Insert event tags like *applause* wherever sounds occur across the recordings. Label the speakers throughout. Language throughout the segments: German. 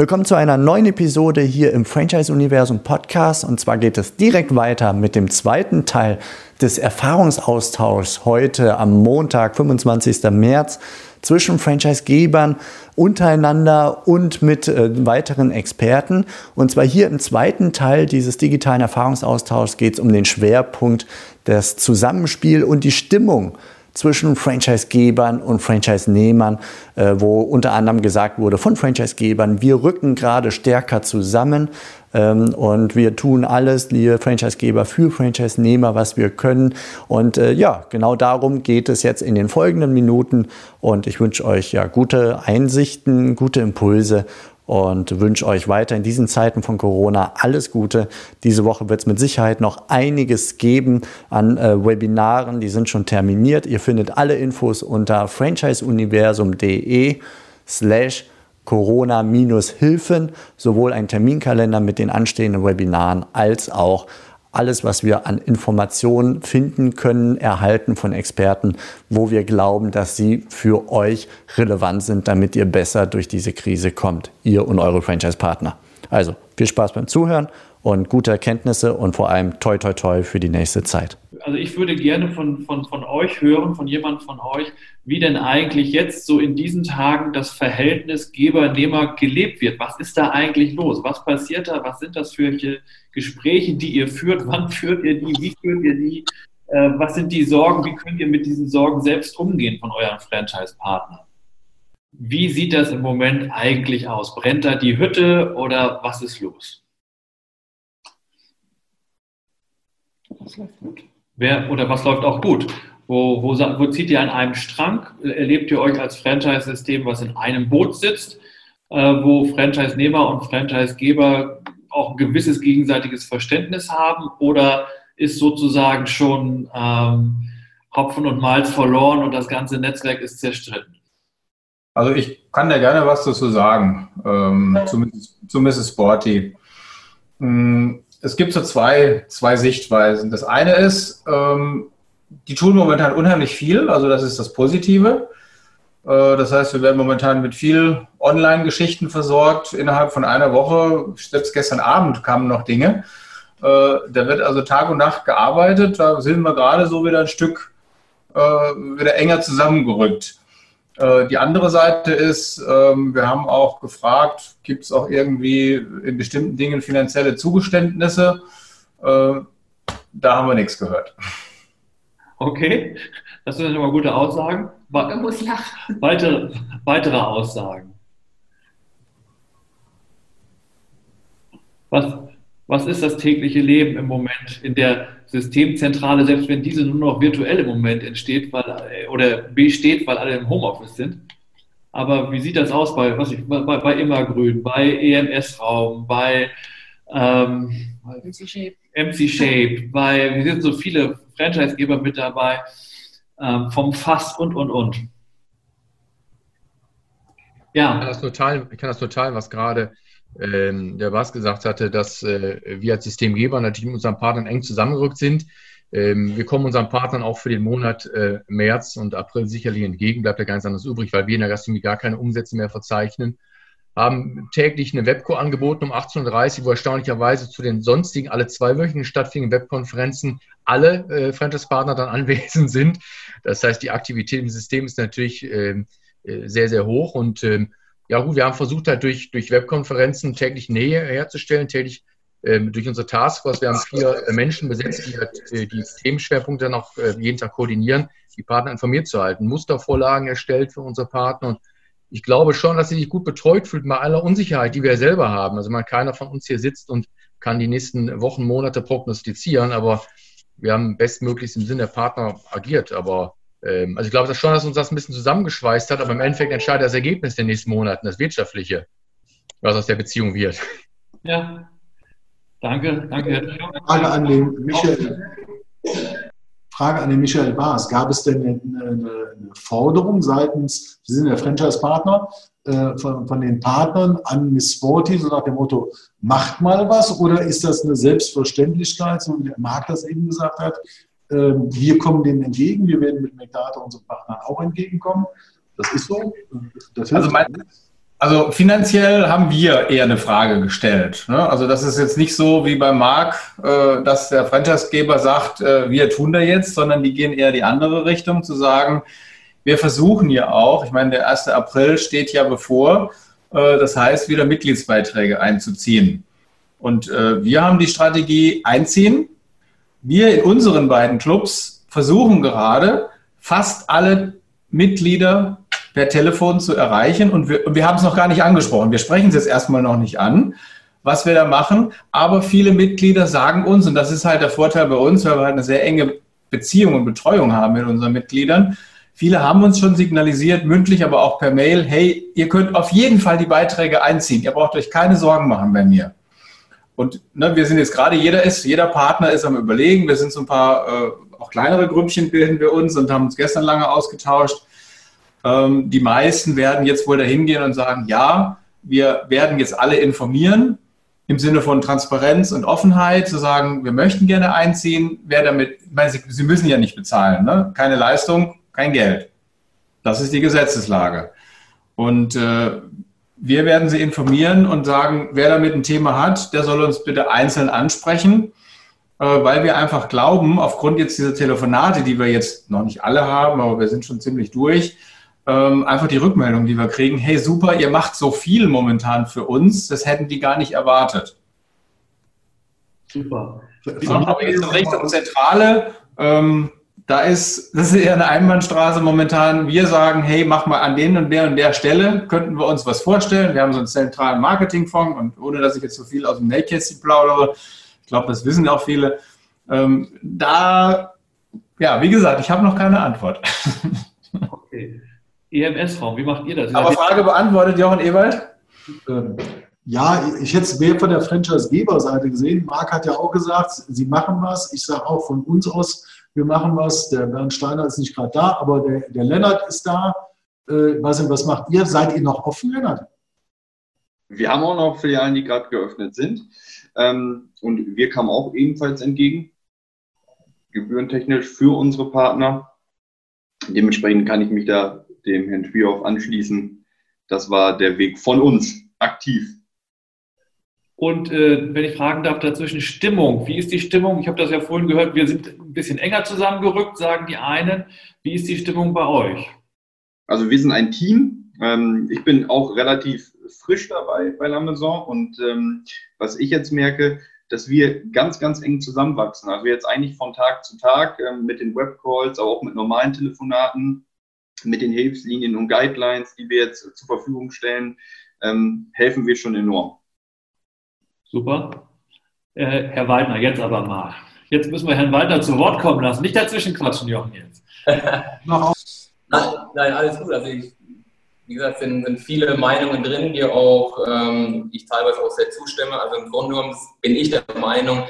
Speaker 1: Willkommen zu einer neuen Episode hier im Franchise-Universum Podcast. Und zwar geht es direkt weiter mit dem zweiten Teil des Erfahrungsaustauschs heute am Montag, 25. März zwischen Franchise-Gebern untereinander und mit äh, weiteren Experten. Und zwar hier im zweiten Teil dieses digitalen Erfahrungsaustauschs geht es um den Schwerpunkt des Zusammenspiel und die Stimmung zwischen Franchisegebern und Franchise-Nehmern, äh, wo unter anderem gesagt wurde von Franchisegebern, wir rücken gerade stärker zusammen ähm, und wir tun alles, liebe Franchisegeber, für Franchise-Nehmer, was wir können. Und äh, ja, genau darum geht es jetzt in den folgenden Minuten. Und ich wünsche euch ja gute Einsichten, gute Impulse und wünsche euch weiter in diesen Zeiten von Corona alles Gute. Diese Woche wird es mit Sicherheit noch einiges geben an äh, Webinaren, die sind schon terminiert. Ihr findet alle Infos unter franchiseuniversum.de slash Corona-Hilfen, sowohl ein Terminkalender mit den anstehenden Webinaren als auch alles, was wir an Informationen finden können, erhalten von Experten, wo wir glauben, dass sie für euch relevant sind, damit ihr besser durch diese Krise kommt, ihr und eure Franchise-Partner. Also viel Spaß beim Zuhören und gute Erkenntnisse und vor allem toi toi toi für die nächste Zeit.
Speaker 2: Also ich würde gerne von, von, von euch hören, von jemand von euch, wie denn eigentlich jetzt so in diesen Tagen das Verhältnis Geber-Nehmer gelebt wird. Was ist da eigentlich los? Was passiert da? Was sind das für Gespräche, die ihr führt? *laughs* Wann führt ihr die? Wie führt ihr die? Äh, was sind die Sorgen? Wie könnt ihr mit diesen Sorgen selbst umgehen von euren Franchise-Partnern? Wie sieht das im Moment eigentlich aus? Brennt da die Hütte oder was ist los? Das läuft gut. Wer, oder was läuft auch gut? Wo, wo, wo zieht ihr an einem Strang? Erlebt ihr euch als Franchise-System, was in einem Boot sitzt, äh, wo Franchise-Nehmer und Franchise-Geber auch ein gewisses gegenseitiges Verständnis haben? Oder ist sozusagen schon ähm, Hopfen und Malz verloren und das ganze Netzwerk ist zerstritten?
Speaker 3: Also ich kann da gerne was dazu sagen, ähm, zu, zu Mrs. Sporty. Hm, es gibt so zwei, zwei Sichtweisen. Das eine ist, ähm, die tun momentan unheimlich viel, also das ist das Positive. Äh, das heißt, wir werden momentan mit viel Online-Geschichten versorgt. Innerhalb von einer Woche, selbst gestern Abend kamen noch Dinge. Äh, da wird also Tag und Nacht gearbeitet. Da sind wir gerade so wieder ein Stück äh, wieder enger zusammengerückt. Äh, die andere Seite ist, ähm, wir haben auch gefragt, gibt es auch irgendwie in bestimmten Dingen finanzielle Zugeständnisse? Äh, da haben wir nichts gehört.
Speaker 2: Okay, das sind schon mal gute Aussagen.
Speaker 4: Er muss lachen.
Speaker 2: Weitere, weitere Aussagen. Was, was ist das tägliche Leben im Moment in der Systemzentrale, selbst wenn diese nur noch virtuell im Moment entsteht weil, oder besteht, weil alle im Homeoffice sind? Aber wie sieht das aus bei, was ich, bei, bei Immergrün, bei EMS-Raum, bei ähm, MC Shape, MC Shape bei, wir sind so viele Franchisegeber mit dabei, ähm, vom Fass und, und, und.
Speaker 5: Ja. Ich kann das total, ich kann das total was gerade ähm, der Bas gesagt hatte, dass äh, wir als Systemgeber natürlich mit unseren Partnern eng zusammengerückt sind. Ähm, wir kommen unseren Partnern auch für den Monat äh, März und April sicherlich entgegen, bleibt ja gar nichts anderes übrig, weil wir in der Gastronomie gar keine Umsätze mehr verzeichnen. Haben täglich eine Webco angeboten um 18.30 Uhr, wo erstaunlicherweise zu den sonstigen alle zweiwöchigen stattfindenden Webkonferenzen alle äh, Franchise-Partner dann *laughs* anwesend sind. Das heißt, die Aktivität im System ist natürlich ähm, äh, sehr, sehr hoch und ähm, ja gut, wir haben versucht halt durch, durch Webkonferenzen täglich Nähe herzustellen, täglich ähm, durch unsere Taskforce. Wir haben vier äh, Menschen besetzt, die halt, äh, die Themenschwerpunkte auch äh, jeden Tag koordinieren, die Partner informiert zu halten. Mustervorlagen erstellt für unsere Partner. Und ich glaube schon, dass sie sich gut betreut fühlt bei aller Unsicherheit, die wir selber haben. Also man keiner von uns hier sitzt und kann die nächsten Wochen, Monate prognostizieren, aber wir haben bestmöglichst im Sinne der Partner agiert. Aber ähm, also ich glaube das schon, dass uns das ein bisschen zusammengeschweißt hat, aber im Endeffekt entscheidet das Ergebnis der nächsten Monaten, das Wirtschaftliche, was aus der Beziehung wird.
Speaker 2: Ja. Danke, danke.
Speaker 6: Frage an den Michael. Frage an den Michael Baas. Gab es denn eine, eine Forderung seitens, Sie sind der Franchise-Partner, äh, von, von, den Partnern an Miss Sporty, so nach dem Motto, macht mal was? Oder ist das eine Selbstverständlichkeit, so wie der Marc das eben gesagt hat? Äh, wir kommen denen entgegen, wir werden mit McData unseren Partnern auch entgegenkommen. Das ist so.
Speaker 3: Das also mein, also finanziell haben wir eher eine Frage gestellt. Ne? Also das ist jetzt nicht so wie bei Marc, äh, dass der Franchisegeber sagt, äh, wir tun da jetzt, sondern die gehen eher die andere Richtung, zu sagen, wir versuchen ja auch, ich meine, der 1. April steht ja bevor, äh, das heißt, wieder Mitgliedsbeiträge einzuziehen. Und äh, wir haben die Strategie einziehen. Wir in unseren beiden Clubs versuchen gerade, fast alle Mitglieder per Telefon zu erreichen. Und wir, wir haben es noch gar nicht angesprochen. Wir sprechen es jetzt erstmal noch nicht an, was wir da machen. Aber viele Mitglieder sagen uns, und das ist halt der Vorteil bei uns, weil wir halt eine sehr enge Beziehung und Betreuung haben mit unseren Mitgliedern. Viele haben uns schon signalisiert, mündlich, aber auch per Mail, hey, ihr könnt auf jeden Fall die Beiträge einziehen. Ihr braucht euch keine Sorgen machen bei mir. Und ne, wir sind jetzt gerade, jeder ist, jeder Partner ist am Überlegen. Wir sind so ein paar, äh, auch kleinere Grüppchen bilden wir uns und haben uns gestern lange ausgetauscht. Ähm, die meisten werden jetzt wohl dahin gehen und sagen, ja, wir werden jetzt alle informieren im Sinne von Transparenz und Offenheit, zu sagen, wir möchten gerne einziehen, wer damit, ich meine, Sie, Sie müssen ja nicht bezahlen, ne? keine Leistung, kein Geld. Das ist die Gesetzeslage. Und äh, wir werden Sie informieren und sagen, wer damit ein Thema hat, der soll uns bitte einzeln ansprechen, äh, weil wir einfach glauben, aufgrund jetzt dieser Telefonate, die wir jetzt noch nicht alle haben, aber wir sind schon ziemlich durch, ähm, einfach die Rückmeldung, die wir kriegen, hey super, ihr macht so viel momentan für uns, das hätten die gar nicht erwartet. Super. Aber jetzt in Richtung Zentrale, ähm, da ist, das ist eher eine Einbahnstraße momentan. Wir sagen, hey, mach mal an den und der und der Stelle, könnten wir uns was vorstellen. Wir haben so einen zentralen Marketingfonds und ohne, dass ich jetzt so viel aus dem Nähkästchen plaudere, ich glaube, das wissen auch viele. Ähm, da, ja, wie gesagt, ich habe noch keine Antwort. *laughs*
Speaker 2: Okay. EMS-Raum, wie macht ihr das?
Speaker 3: Aber Frage beantwortet, Jochen Ewald?
Speaker 6: Ähm, ja, ich hätte es mehr von der Franchise-Geber-Seite gesehen. Marc hat ja auch gesagt, sie machen was. Ich sage auch von uns aus, wir machen was. Der Bernd Steiner ist nicht gerade da, aber der, der Lennart ist da. Äh, nicht, was macht ihr? Seid ihr noch offen, Lennart?
Speaker 7: Wir haben auch noch Filialen, die gerade geöffnet sind. Ähm, und wir kamen auch ebenfalls entgegen, gebührentechnisch für unsere Partner. Dementsprechend kann ich mich da dem Herrn Spielhoff anschließen. Das war der Weg von uns, aktiv.
Speaker 2: Und äh, wenn ich fragen darf, dazwischen Stimmung. Wie ist die Stimmung? Ich habe das ja vorhin gehört, wir sind ein bisschen enger zusammengerückt, sagen die einen. Wie ist die Stimmung bei euch?
Speaker 7: Also wir sind ein Team. Ähm, ich bin auch relativ frisch dabei bei La Maison und ähm, was ich jetzt merke, dass wir ganz, ganz eng zusammenwachsen. Also jetzt eigentlich von Tag zu Tag ähm, mit den Webcalls, aber auch mit normalen Telefonaten mit den Hilfslinien und Guidelines, die wir jetzt zur Verfügung stellen, helfen wir schon enorm.
Speaker 2: Super. Äh, Herr Waldner, jetzt aber mal. Jetzt müssen wir Herrn Waldner zu Wort kommen lassen. Nicht dazwischen quatschen, Jochen, jetzt. *laughs*
Speaker 8: nein, nein, alles gut. Also ich, wie gesagt, sind, sind viele Meinungen drin, die auch ähm, ich teilweise auch sehr zustimme. Also im Grunde genommen bin ich der Meinung,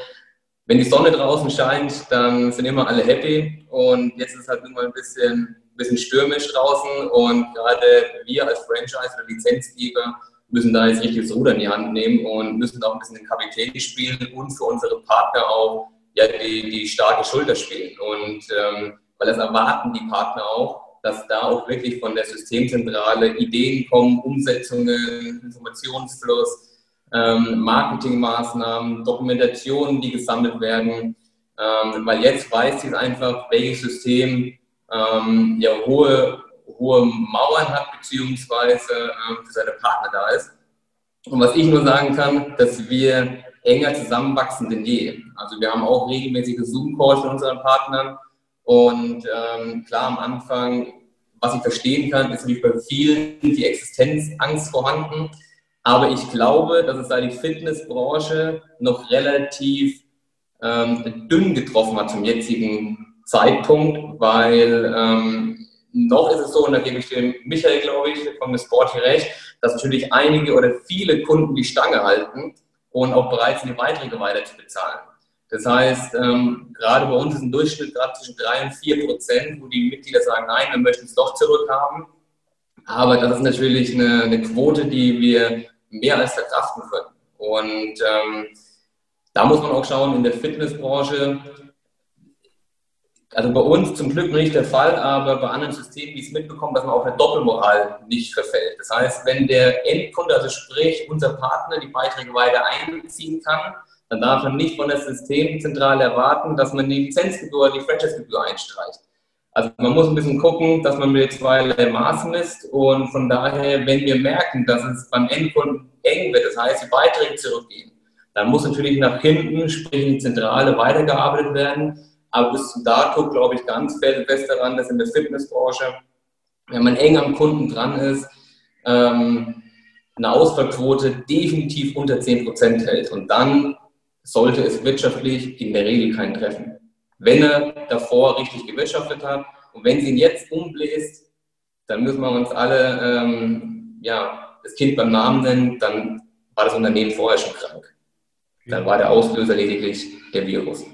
Speaker 8: wenn die Sonne draußen scheint, dann sind immer alle happy. Und jetzt ist es halt immer ein bisschen bisschen stürmisch draußen und gerade wir als Franchise oder Lizenzgeber müssen da jetzt richtig das Ruder in die Hand nehmen und müssen auch ein bisschen den Kapitän spielen und für unsere Partner auch ja, die, die starke Schulter spielen. Und ähm, weil das erwarten die Partner auch, dass da auch wirklich von der Systemzentrale Ideen kommen, Umsetzungen, Informationsfluss, ähm, Marketingmaßnahmen, Dokumentationen, die gesammelt werden. Ähm, weil jetzt weiß sie einfach, welches System ähm, ja, hohe, hohe Mauern hat, beziehungsweise ähm, für seine Partner da ist. Und was ich nur sagen kann, dass wir enger zusammenwachsen denn je. Also wir haben auch regelmäßige Zoom-Calls mit unseren Partnern. Und ähm, klar, am Anfang, was ich verstehen kann, ist natürlich bei vielen die Existenzangst vorhanden. Aber ich glaube, dass es da die Fitnessbranche noch relativ ähm, dünn getroffen hat zum jetzigen Zeitpunkt, weil ähm, noch ist es so, und da gebe ich dem Michael, glaube ich, von der Sporty recht, dass natürlich einige oder viele Kunden die Stange halten, und auch bereit sind, die Beiträge weiter zu bezahlen. Das heißt, ähm, gerade bei uns ist ein Durchschnitt gerade zwischen 3 und 4 Prozent, wo die Mitglieder sagen, nein, wir möchten es doch zurückhaben. Aber das ist natürlich eine, eine Quote, die wir mehr als verkraften können. Und ähm, da muss man auch schauen, in der Fitnessbranche, also bei uns zum Glück nicht der Fall, aber bei anderen Systemen, die es mitbekommen, dass man auf eine Doppelmoral nicht verfällt. Das heißt, wenn der Endkunde, also sprich unser Partner, die Beiträge weiter einziehen kann, dann darf man nicht von der Systemzentrale erwarten, dass man die Lizenzgebühr, die Franchise-Gebühr einstreicht. Also man muss ein bisschen gucken, dass man mit zweierlei Maß misst und von daher, wenn wir merken, dass es beim Endkunden eng wird, das heißt, die Beiträge zurückgehen, dann muss natürlich nach hinten, sprich in die Zentrale, weitergearbeitet werden. Aber bis zum Dato glaube ich ganz fest daran, dass in der Fitnessbranche, wenn man eng am Kunden dran ist, ähm, eine Ausfallquote definitiv unter 10% hält. Und dann sollte es wirtschaftlich in der Regel keinen treffen. Wenn er davor richtig gewirtschaftet hat und wenn sie ihn jetzt umbläst, dann müssen wir uns alle ähm, ja, das Kind beim Namen nennen, dann war das Unternehmen vorher schon krank. Dann war der Auslöser lediglich der Virus.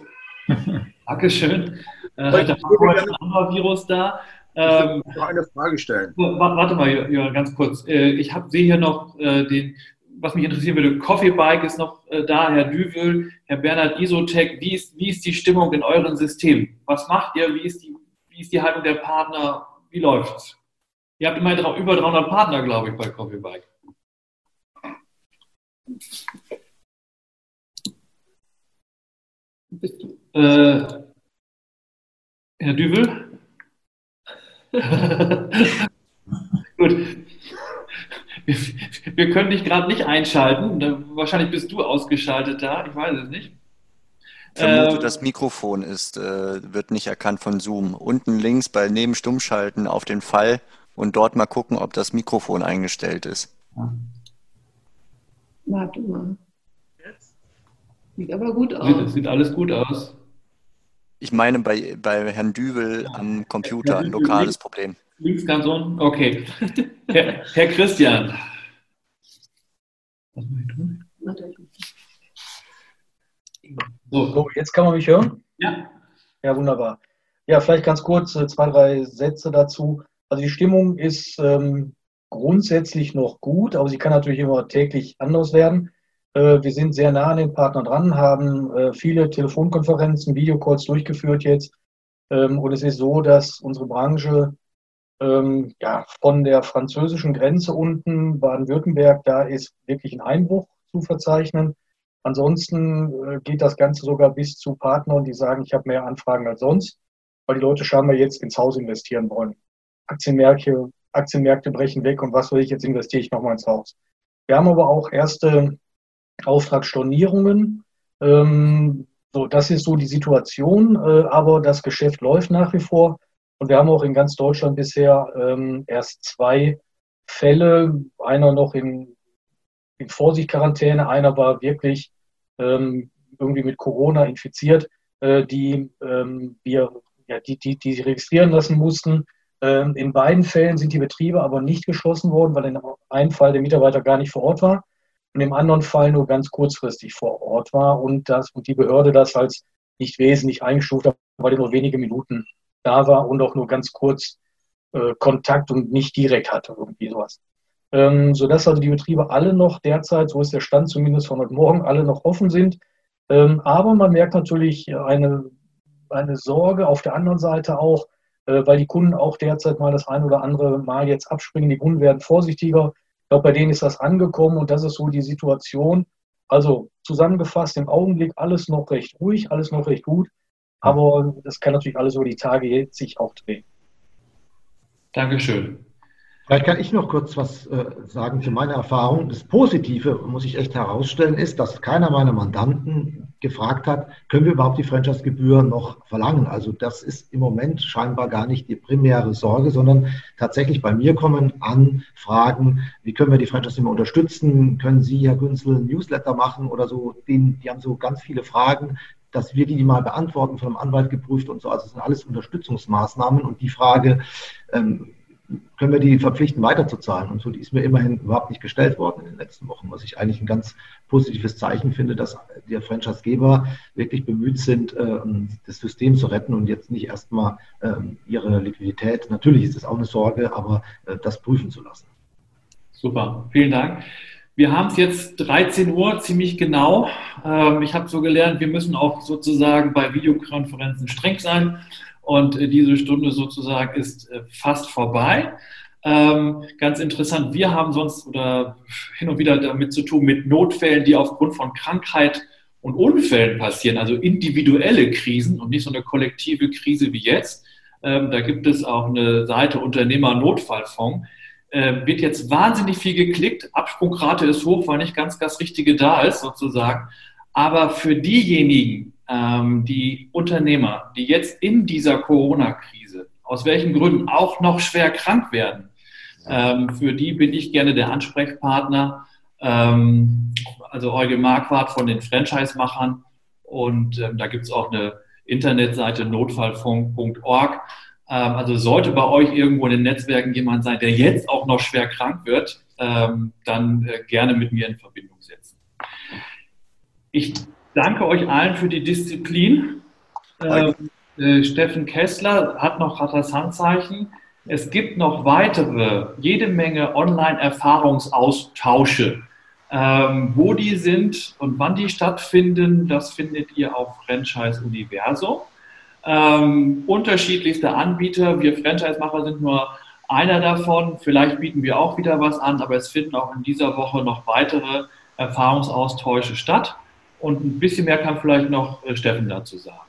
Speaker 8: *laughs*
Speaker 2: Dankeschön. Äh, heute haben ein anderer Virus da.
Speaker 6: Ähm, ich noch eine Frage stellen.
Speaker 2: Warte mal, ja, ganz kurz. Äh, ich sehe hier noch äh, den, was mich interessieren würde. Coffee Bike ist noch äh, da, Herr Düvel, Herr Bernhard Isotech. Wie ist, wie ist die Stimmung in euren Systemen? Was macht ihr? Wie ist die, wie ist die Haltung der Partner? Wie läuft es? Ihr habt immerhin über 300 Partner, glaube ich, bei Coffee Bike. Äh, Herr Düvel? *laughs* Gut. Wir, *laughs* wir, können dich gerade nicht einschalten. Wahrscheinlich bist du ausgeschaltet da. Ich weiß es nicht.
Speaker 1: Ich vermute, äh, das Mikrofon ist, äh, wird nicht erkannt von Zoom. Unten links bei Neben Stummschalten auf den Fall und dort mal gucken, ob das Mikrofon eingestellt ist.
Speaker 4: Warte mal. Sieht aber gut aus.
Speaker 2: Sieht, sieht alles gut aus.
Speaker 1: Ich meine bei, bei Herrn Düvel am Computer ein lokales Problem.
Speaker 2: Links ganz unten? Okay. Herr, Herr Christian.
Speaker 9: Was muss ich tun? So. so, jetzt kann man mich hören?
Speaker 2: Ja.
Speaker 9: Ja, wunderbar. Ja, vielleicht ganz kurz äh, zwei, drei Sätze dazu. Also die Stimmung ist ähm, grundsätzlich noch gut, aber sie kann natürlich immer täglich anders werden. Äh, wir sind sehr nah an den Partnern dran, haben äh, viele Telefonkonferenzen, Videocalls durchgeführt jetzt. Ähm, und es ist so, dass unsere Branche ähm, ja, von der französischen Grenze unten, Baden-Württemberg, da ist wirklich ein Einbruch zu verzeichnen. Ansonsten äh, geht das Ganze sogar bis zu Partnern, die sagen, ich habe mehr Anfragen als sonst, weil die Leute scheinbar jetzt ins Haus investieren wollen. Aktienmärkte, Aktienmärkte brechen weg und was will ich jetzt investiere ich nochmal ins Haus. Wir haben aber auch erste Auftragsstornierungen. Ähm, so, das ist so die Situation, äh, aber das Geschäft läuft nach wie vor. Und wir haben auch in ganz Deutschland bisher ähm, erst zwei Fälle, einer noch in, in Vorsichtquarantäne, einer war wirklich ähm, irgendwie mit Corona infiziert, äh, die ähm, wir ja, die, die, die registrieren lassen mussten. Ähm, in beiden Fällen sind die Betriebe aber nicht geschlossen worden, weil in einem Fall der Mitarbeiter gar nicht vor Ort war und im anderen Fall nur ganz kurzfristig vor Ort war und, das, und die Behörde das als nicht wesentlich eingestuft hat, weil er nur wenige Minuten da war und auch nur ganz kurz äh, Kontakt und nicht direkt hatte, irgendwie sowas. Ähm, sodass also die Betriebe alle noch derzeit, so ist der Stand zumindest von heute Morgen, alle noch offen sind. Ähm, aber man merkt natürlich eine, eine Sorge auf der anderen Seite auch, äh, weil die Kunden auch derzeit mal das ein oder andere Mal jetzt abspringen. Die Kunden werden vorsichtiger. Ich glaube, bei denen ist das angekommen und das ist so die Situation. Also zusammengefasst, im Augenblick alles noch recht ruhig, alles noch recht gut. Aber das kann natürlich alles über die Tage sich auch drehen.
Speaker 2: Dankeschön.
Speaker 10: Vielleicht kann ich noch kurz was äh, sagen zu meiner Erfahrung. Das Positive, muss ich echt herausstellen, ist, dass keiner meiner Mandanten gefragt hat, können wir überhaupt die Franchise-Gebühr noch verlangen? Also das ist im Moment scheinbar gar nicht die primäre Sorge, sondern tatsächlich bei mir kommen Anfragen, wie können wir die Franchise immer unterstützen? Können Sie, Herr Günzel, Newsletter machen oder so? Die, die haben so ganz viele Fragen, dass wir die mal beantworten, von einem Anwalt geprüft und so. Also es sind alles Unterstützungsmaßnahmen und die Frage, ähm, können wir die verpflichten, weiterzuzahlen. Und so die ist mir immerhin überhaupt nicht gestellt worden in den letzten Wochen, was ich eigentlich ein ganz positives Zeichen finde, dass die Franchisegeber wirklich bemüht sind, äh, das System zu retten und jetzt nicht erstmal ähm, ihre Liquidität, natürlich ist das auch eine Sorge, aber äh, das prüfen zu lassen.
Speaker 2: Super, vielen Dank. Wir haben es jetzt 13 Uhr, ziemlich genau. Ähm, ich habe so gelernt, wir müssen auch sozusagen bei Videokonferenzen streng sein. Und äh, diese Stunde sozusagen ist äh, fast vorbei. Ähm, ganz interessant, wir haben sonst oder hin und wieder damit zu tun mit Notfällen, die aufgrund von Krankheit und Unfällen passieren, also individuelle Krisen und nicht so eine kollektive Krise wie jetzt. Ähm, da gibt es auch eine Seite Unternehmer-Notfallfonds. Ähm, wird jetzt wahnsinnig viel geklickt. Absprungrate ist hoch, weil nicht ganz das Richtige da ist, sozusagen. Aber für diejenigen, ähm, die Unternehmer, die jetzt in dieser Corona-Krise, aus welchen Gründen auch noch schwer krank werden, ähm, für die bin ich gerne der Ansprechpartner. Ähm, also Eugen Marquardt von den Franchise-Machern. Und ähm, da gibt es auch eine Internetseite notfallfunk.org. Ähm, also sollte bei euch irgendwo in den Netzwerken jemand sein, der jetzt auch noch schwer krank wird, ähm, dann äh, gerne mit mir in Verbindung setzen. Ich danke euch allen für die Disziplin. Ähm, äh, Steffen Kessler hat noch hat das Handzeichen. Es gibt noch weitere, jede Menge Online-Erfahrungsaustausche. Ähm, wo die sind und wann die stattfinden, das findet ihr auf Franchise Universum. Ähm, unterschiedlichste Anbieter. Wir Franchise-Macher sind nur einer davon. Vielleicht bieten wir auch wieder was an, aber es finden auch in dieser Woche noch weitere Erfahrungsaustausche statt. Und ein bisschen mehr kann vielleicht noch äh, Steffen dazu sagen.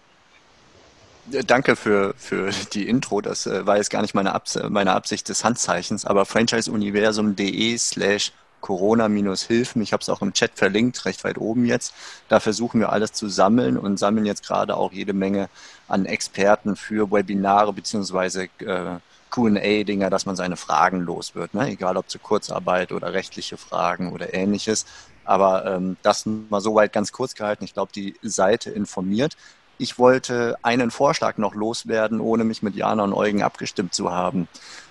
Speaker 1: Danke für, für die Intro. Das äh, war jetzt gar nicht meine, Abs meine Absicht des Handzeichens, aber franchiseuniversum.de slash Corona-Hilfen. Ich habe es auch im Chat verlinkt, recht weit oben jetzt. Da versuchen wir alles zu sammeln und sammeln jetzt gerade auch jede Menge an Experten für Webinare beziehungsweise äh, QA-Dinger, dass man seine Fragen los wird. Ne? Egal ob zur Kurzarbeit oder rechtliche Fragen oder ähnliches. Aber ähm, das mal soweit ganz kurz gehalten. Ich glaube, die Seite informiert. Ich wollte einen Vorschlag noch loswerden, ohne mich mit Jana und Eugen abgestimmt zu haben.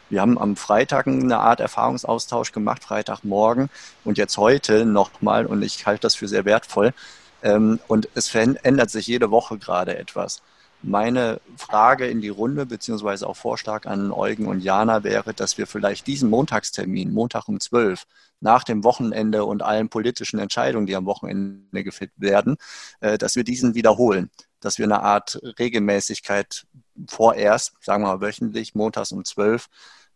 Speaker 1: Wir haben am Freitag eine Art Erfahrungsaustausch gemacht, Freitagmorgen und jetzt heute nochmal und ich halte das für sehr wertvoll. Ähm, und es verändert sich jede Woche gerade etwas. Meine Frage in die Runde, beziehungsweise auch Vorschlag an Eugen und Jana wäre, dass wir vielleicht diesen Montagstermin, Montag um 12, nach dem Wochenende und allen politischen Entscheidungen, die am Wochenende gefällt werden, äh, dass wir diesen wiederholen, dass wir eine Art Regelmäßigkeit vorerst, sagen wir mal wöchentlich, montags um 12,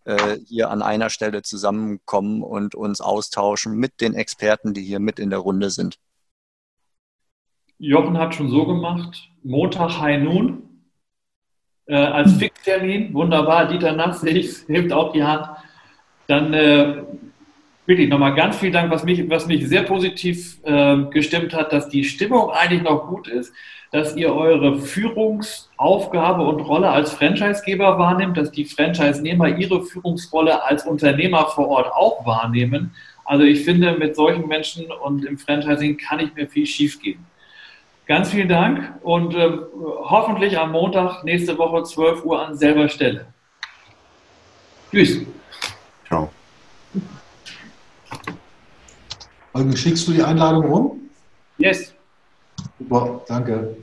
Speaker 1: äh, hier an einer Stelle zusammenkommen und uns austauschen mit den Experten, die hier mit in der Runde sind.
Speaker 2: Jochen hat schon so gemacht, Montag High Noon äh, als Fixtermin, wunderbar, Dieter Nass hebt auch die Hand. Dann äh, wirklich nochmal ganz vielen Dank, was mich, was mich sehr positiv äh, gestimmt hat, dass die Stimmung eigentlich noch gut ist, dass ihr eure Führungsaufgabe und Rolle als Franchisegeber wahrnimmt, dass die Franchise-Nehmer ihre Führungsrolle als Unternehmer vor Ort auch wahrnehmen. Also ich finde, mit solchen Menschen und im Franchising kann ich mir viel schief gehen. Ganz vielen Dank und äh, hoffentlich am Montag nächste Woche 12 Uhr an selber Stelle. Tschüss.
Speaker 6: Also schickst du die Einladung rum?
Speaker 2: Yes.
Speaker 6: Super, danke.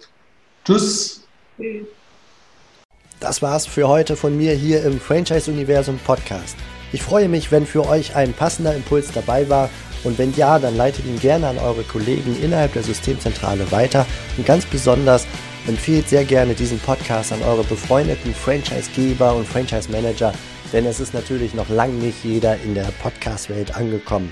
Speaker 6: Tschüss.
Speaker 11: Das war's für heute von mir hier im Franchise Universum Podcast. Ich freue mich, wenn für euch ein passender Impuls dabei war und wenn ja, dann leitet ihn gerne an eure Kollegen innerhalb der Systemzentrale weiter. Und ganz besonders empfehlt sehr gerne diesen Podcast an eure befreundeten Franchisegeber und Franchise-Manager, denn es ist natürlich noch lange nicht jeder in der Podcast-Welt angekommen.